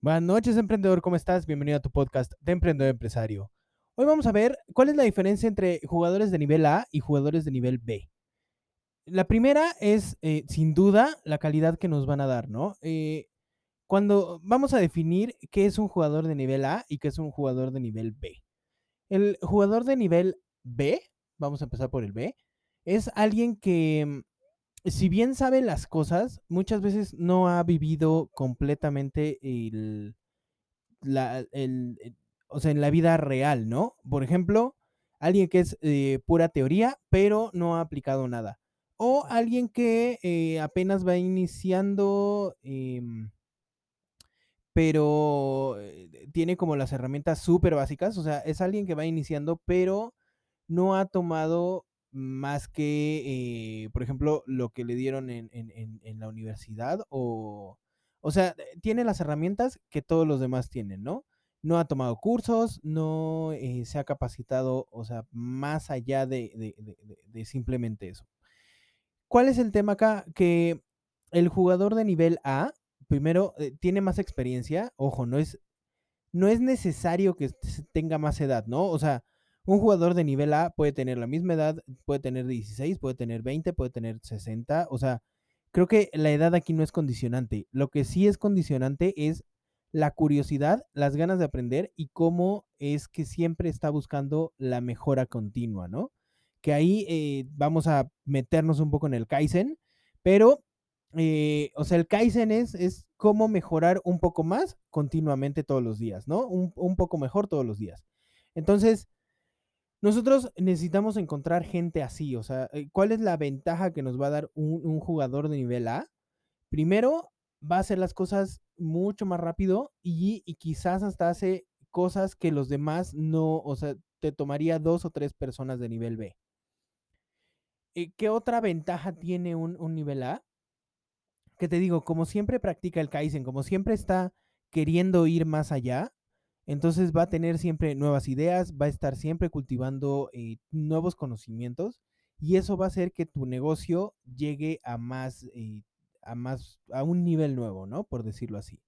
Buenas noches, emprendedor, ¿cómo estás? Bienvenido a tu podcast de Emprendedor Empresario. Hoy vamos a ver cuál es la diferencia entre jugadores de nivel A y jugadores de nivel B. La primera es, eh, sin duda, la calidad que nos van a dar, ¿no? Eh, cuando vamos a definir qué es un jugador de nivel A y qué es un jugador de nivel B. El jugador de nivel B, vamos a empezar por el B, es alguien que si bien sabe las cosas, muchas veces no ha vivido completamente el, la, el, o sea, en la vida real, ¿no? Por ejemplo, alguien que es eh, pura teoría, pero no ha aplicado nada. O alguien que eh, apenas va iniciando, em, pero eh, tiene como las herramientas súper básicas. O sea, es alguien que va iniciando, pero no ha tomado más que, eh, por ejemplo, lo que le dieron en, la universidad o, o sea, eh, tiene las herramientas que todos los demás tienen, ¿no? No ha tomado cursos, no eh, se ha capacitado, o sea, más allá de, simplemente eso. ¿Cuál es el tema acá? Que el jugador de nivel A, primero, tiene más experiencia, ojo, no es, no es necesario que tenga más edad, ¿no? O sea, un jugador de nivel A puede tener la misma edad, puede tener 16, puede tener 20, puede tener 60. O sea, creo que la edad aquí no es condicionante. Lo que sí es condicionante es la curiosidad, las ganas de aprender y cómo es que siempre está buscando la mejora continua, ¿no? Que ahí eh, vamos a meternos un poco en el Kaizen, pero, eh, o sea, el Kaizen es, es cómo mejorar un poco más continuamente todos los días, ¿no? Un, un poco mejor todos los días. Entonces, nosotros necesitamos encontrar gente así, o sea, eh, ¿cuál es la ventaja que nos va a dar un, jugador de nivel A? Primero, va a hacer las cosas mucho más rápido y, quizás hasta hace cosas que los demás no, o sea, te tomaría dos o tres personas de nivel B. Eh, ¿Qué otra ventaja tiene un, un nivel A? Que te digo, como siempre practica el Kaizen, como siempre está queriendo ir más allá, entonces va a tener siempre nuevas ideas, va a estar siempre cultivando eh, nuevos conocimientos y eso va a hacer que tu negocio llegue a más, eh, a más, a un nivel nuevo, ¿no? Por decirlo así.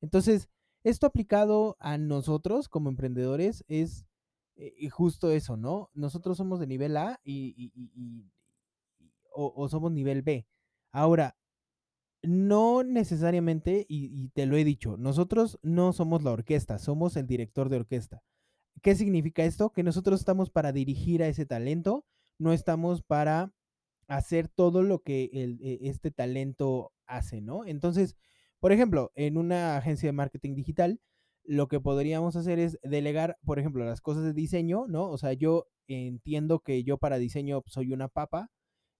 Entonces, esto aplicado a nosotros como emprendedores es eh, justo eso, ¿no? Nosotros somos de nivel A y, o somos nivel B. Ahora, no necesariamente, y, te lo he dicho, nosotros no somos la orquesta, somos el director de orquesta. ¿Qué significa esto? Que nosotros estamos para dirigir a ese talento, no estamos para hacer todo lo que e, este talento hace, ¿no? Entonces, por ejemplo, en una agencia de marketing digital, lo que podríamos hacer es delegar, por ejemplo, las cosas de diseño, ¿no? O sea, yo entiendo que yo para diseño soy una papa,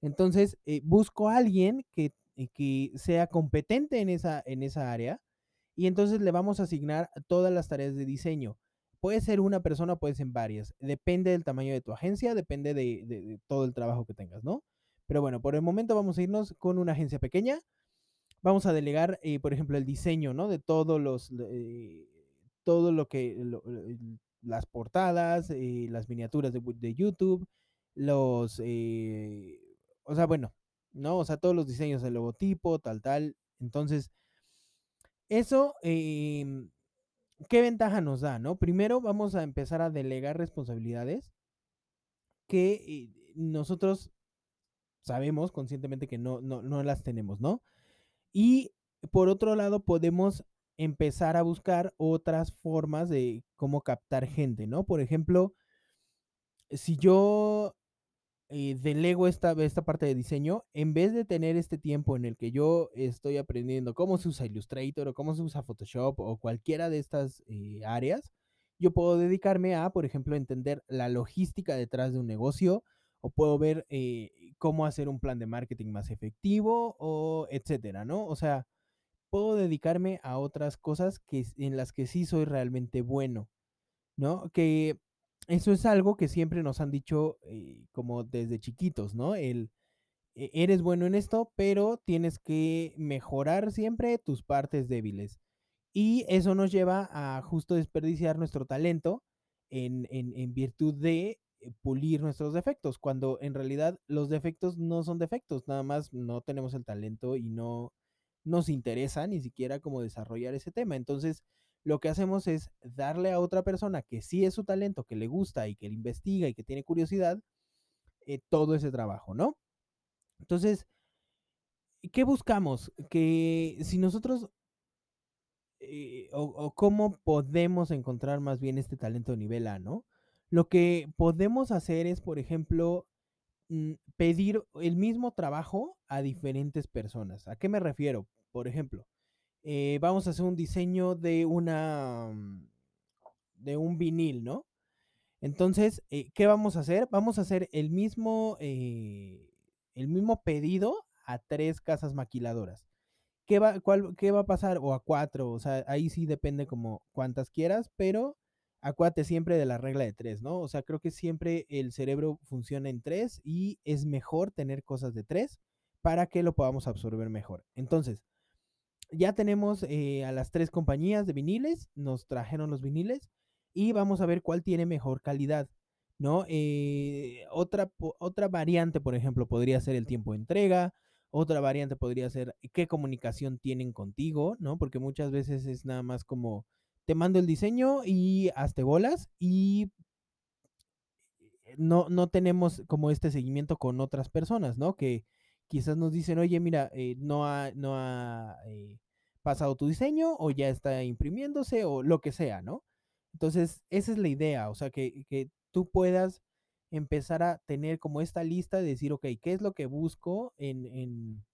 entonces eh, busco a alguien que que sea competente en esa, en esa área y entonces le vamos a asignar todas las tareas de diseño. Puede ser una persona, puede ser varias. Depende del tamaño de tu agencia, depende de, todo el trabajo que tengas, ¿no? Pero bueno, por el momento vamos a irnos con una agencia pequeña. Vamos a delegar, eh, por ejemplo, el diseño, ¿no? De todos los, eh, todo lo que, las portadas, eh, las miniaturas de, de YouTube, los, o sea, bueno, ¿no? O sea, todos los diseños del logotipo, tal, tal. Entonces, eso, em, ¿qué ventaja nos da, no? Primero vamos a empezar a delegar responsabilidades que eh, nosotros sabemos conscientemente que no, no, no las tenemos, ¿no? Y por otro lado, podemos empezar a buscar otras formas de cómo captar gente, ¿no? Por ejemplo, si yo eh, delego esta, esta parte de diseño, en vez de tener este tiempo en el que yo estoy aprendiendo cómo se usa Illustrator o cómo se usa Photoshop o cualquiera de estas eh, áreas, yo puedo dedicarme a, por ejemplo, entender la logística detrás de un negocio o puedo ver eh, cómo hacer un plan de marketing más efectivo o etcétera, ¿no? O sea, puedo dedicarme a otras cosas que, en las que sí soy realmente bueno, ¿no? Que eso es algo que siempre nos han dicho eh, como desde chiquitos, ¿no? El, e, eres bueno en esto, pero tienes que mejorar siempre tus partes débiles. Y eso nos lleva a justo desperdiciar nuestro talento en, en virtud de eh, pulir nuestros defectos, cuando en realidad los defectos no son defectos, nada más no tenemos el talento y no nos interesa ni siquiera como desarrollar ese tema. Entonces, lo que hacemos es darle a otra persona que sí es su talento, que le gusta y que le investiga y que tiene curiosidad, eh, todo ese trabajo, ¿no? Entonces, ¿qué buscamos? Que si nosotros, eh, o, cómo podemos encontrar más bien este talento de nivel A, ¿no? Lo que podemos hacer es, por ejemplo, mm, pedir el mismo trabajo a diferentes personas. ¿A qué me refiero? Por ejemplo, eh, vamos a hacer un diseño de una, mm, de un vinil, ¿no? Entonces, eh, ¿qué vamos a hacer? Vamos a hacer el mismo, eh, el mismo pedido a tres casas maquiladoras. ¿Qué va, ¿Qué va a pasar? O a cuatro, o sea, ahí sí depende como cuántas quieras, pero acuérdate siempre de la regla de tres, ¿no? O sea, creo que siempre el cerebro funciona en tres y es mejor tener cosas de tres para que lo podamos absorber mejor. Entonces, ya tenemos eh, a las tres compañías de viniles, nos trajeron los viniles y vamos a ver cuál tiene mejor calidad, ¿no? Eh, otra, otra variante, por ejemplo, podría ser el tiempo de entrega, otra variante podría ser qué comunicación tienen contigo, ¿no? Porque muchas veces es nada más como te mando el diseño y hazte bolas y no, no tenemos como este seguimiento con otras personas, ¿no? Que quizás nos dicen, oye, mira, eh, no ha, no ha eh, pasado tu diseño o ya está imprimiéndose o lo que sea, ¿no? Entonces, esa es la idea, o sea, que, que tú puedas empezar a tener como esta lista de decir, ok, ¿qué es lo que busco en, en,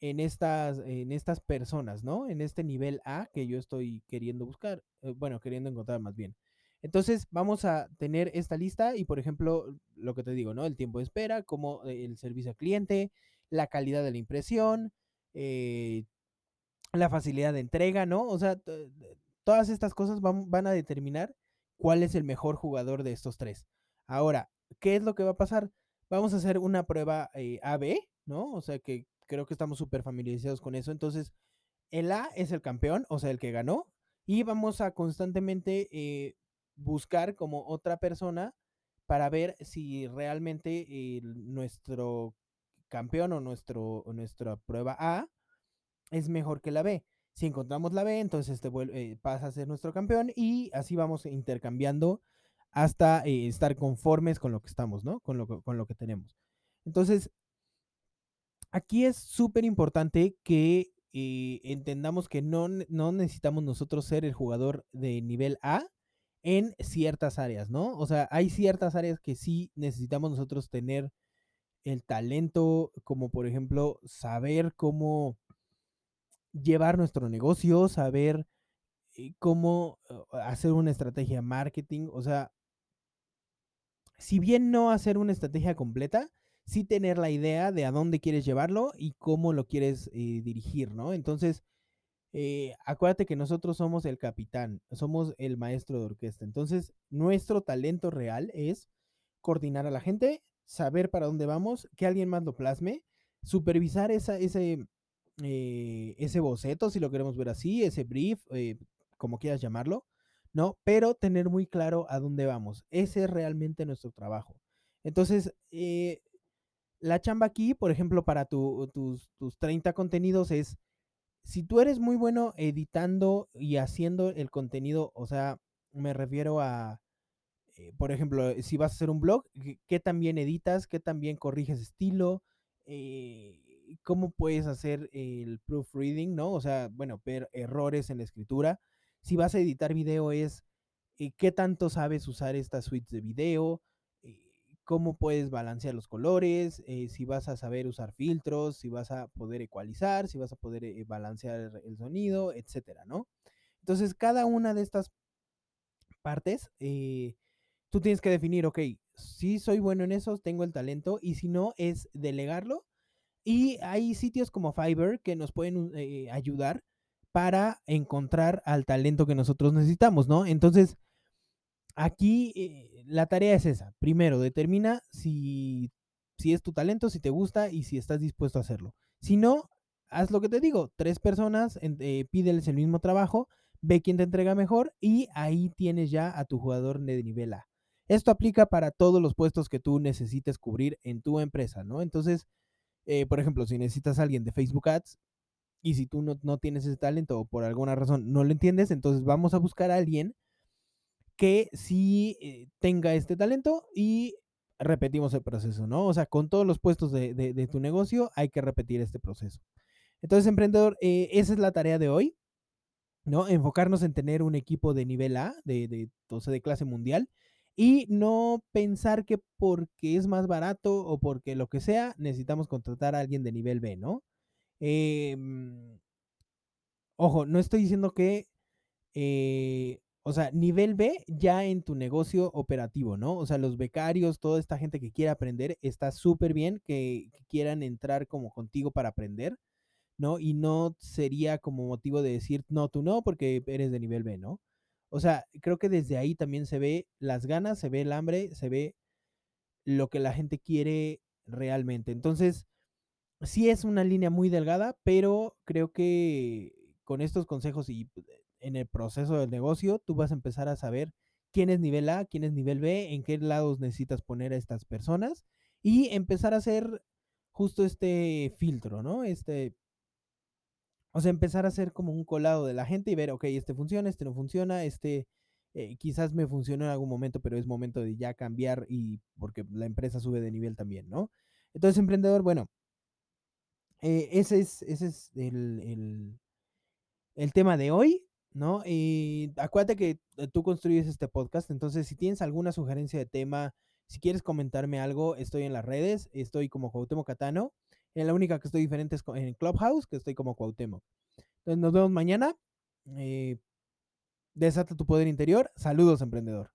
en, estas, en estas personas, ¿no? En este nivel A que yo estoy queriendo buscar, eh, bueno, queriendo encontrar más bien. Entonces vamos a tener esta lista y, por ejemplo, lo que te digo, ¿no? El tiempo de espera, como el servicio al cliente, la calidad de la impresión, eh, la facilidad de entrega, ¿no? O sea, todas estas cosas van, van, a determinar cuál es el mejor jugador de estos tres. Ahora, ¿qué es lo que va a pasar? Vamos a hacer una prueba eh, AB, ¿no? O sea que creo que estamos súper familiarizados con eso. Entonces, el A es el campeón, o sea, el que ganó, y vamos a constantemente eh, buscar como otra persona para ver si realmente nuestro campeón o, nuestro, nuestra prueba A es mejor que la B. Si encontramos la B, entonces este vuelve, eh, pasa a ser nuestro campeón y así vamos intercambiando hasta eh, estar conformes con lo que estamos, ¿no? Con lo, con lo que tenemos. Entonces, aquí es súper importante que eh, entendamos que no, no necesitamos nosotros ser el jugador de nivel A en ciertas áreas, ¿no? O sea, hay ciertas áreas que sí necesitamos nosotros tener el talento, como por ejemplo saber cómo llevar nuestro negocio, saber eh, cómo hacer una estrategia marketing, o sea, si bien no hacer una estrategia completa, sí tener la idea de a dónde quieres llevarlo y cómo lo quieres eh, dirigir, ¿no? Entonces, eh, acuérdate que nosotros somos el capitán, somos el maestro de orquesta. Entonces, nuestro talento real es coordinar a la gente, saber para dónde vamos, que alguien más lo plasme, supervisar esa, ese, eh, ese boceto, si lo queremos ver así, ese brief, eh, como quieras llamarlo, ¿no? Pero tener muy claro a dónde vamos. Ese es realmente nuestro trabajo. Entonces, la chamba aquí, por ejemplo, para tus, tus 30 contenidos es si tú eres muy bueno editando y haciendo el contenido, o sea, me refiero a, eh, por ejemplo, si vas a hacer un blog, ¿qué, tan bien editas? ¿Qué tan bien corriges estilo? Eh, cómo puedes hacer el proofreading, ¿no? O sea, bueno, ver errores en la escritura. Si vas a editar video es eh, qué tanto sabes usar estas suites de video, eh, cómo puedes balancear los colores, eh, si vas a saber usar filtros, si vas a poder ecualizar, si vas a poder balancear el sonido, etcétera, ¿no? Entonces, cada una de estas partes, tú tienes que definir, ok, si soy bueno en eso, tengo el talento, y si no, es delegarlo. Y hay sitios como Fiverr que nos pueden ayudar para encontrar al talento que nosotros necesitamos, ¿no? Entonces, aquí eh, la tarea es esa. Primero, determina si, si es tu talento, si te gusta y si estás dispuesto a hacerlo. Si no, haz lo que te digo. Tres personas, eh, pídeles el mismo trabajo, ve quién te entrega mejor y ahí tienes ya a tu jugador de nivel A. Esto aplica para todos los puestos que tú necesites cubrir en tu empresa, ¿no? Entonces, eh, por ejemplo, si necesitas a alguien de Facebook Ads, y si tú no, tienes ese talento o por alguna razón no lo entiendes, entonces vamos a buscar a alguien que sí eh, tenga este talento y repetimos el proceso, ¿no? O sea, con todos los puestos de, tu negocio hay que repetir este proceso. Entonces, emprendedor, eh, esa es la tarea de hoy, ¿no? Enfocarnos en tener un equipo de nivel A, de, de, clase mundial, y no pensar que porque es más barato o porque lo que sea, necesitamos contratar a alguien de nivel B, ¿no? Em, ojo, no estoy diciendo que, eh, o sea, nivel B ya en tu negocio operativo, ¿no? O sea, los becarios, toda esta gente que quiere aprender, está súper bien que, quieran entrar como contigo para aprender, ¿no? Y no sería como motivo de decir, no, tú no, porque eres de nivel B, ¿no? O sea, creo que desde ahí también se ve las ganas, se ve el hambre, se ve lo que la gente quiere realmente. Entonces, sí es una línea muy delgada, pero creo que con estos consejos y pues, en el proceso del negocio, tú vas a empezar a saber quién es nivel A, quién es nivel B, en qué lados necesitas poner a estas personas y empezar a hacer justo este filtro, ¿no? Este, o sea, empezar a hacer como un colado de la gente y ver, ok, este funciona, este no funciona, este eh, quizás me funcionó en algún momento, pero es momento de ya cambiar y porque la empresa sube de nivel también, ¿no? Entonces, emprendedor, bueno, eh, ese es, ese es el, tema de hoy, ¿no? Y acuérdate que eh, tú construyes este podcast, entonces si tienes alguna sugerencia de tema, si quieres comentarme algo, estoy en las redes, estoy como Cuauhtémoc Catano. En la única que estoy diferente es en Clubhouse, que estoy como Cuauhtémoc. Entonces nos vemos mañana. Eh, desata tu poder interior. Saludos, emprendedor.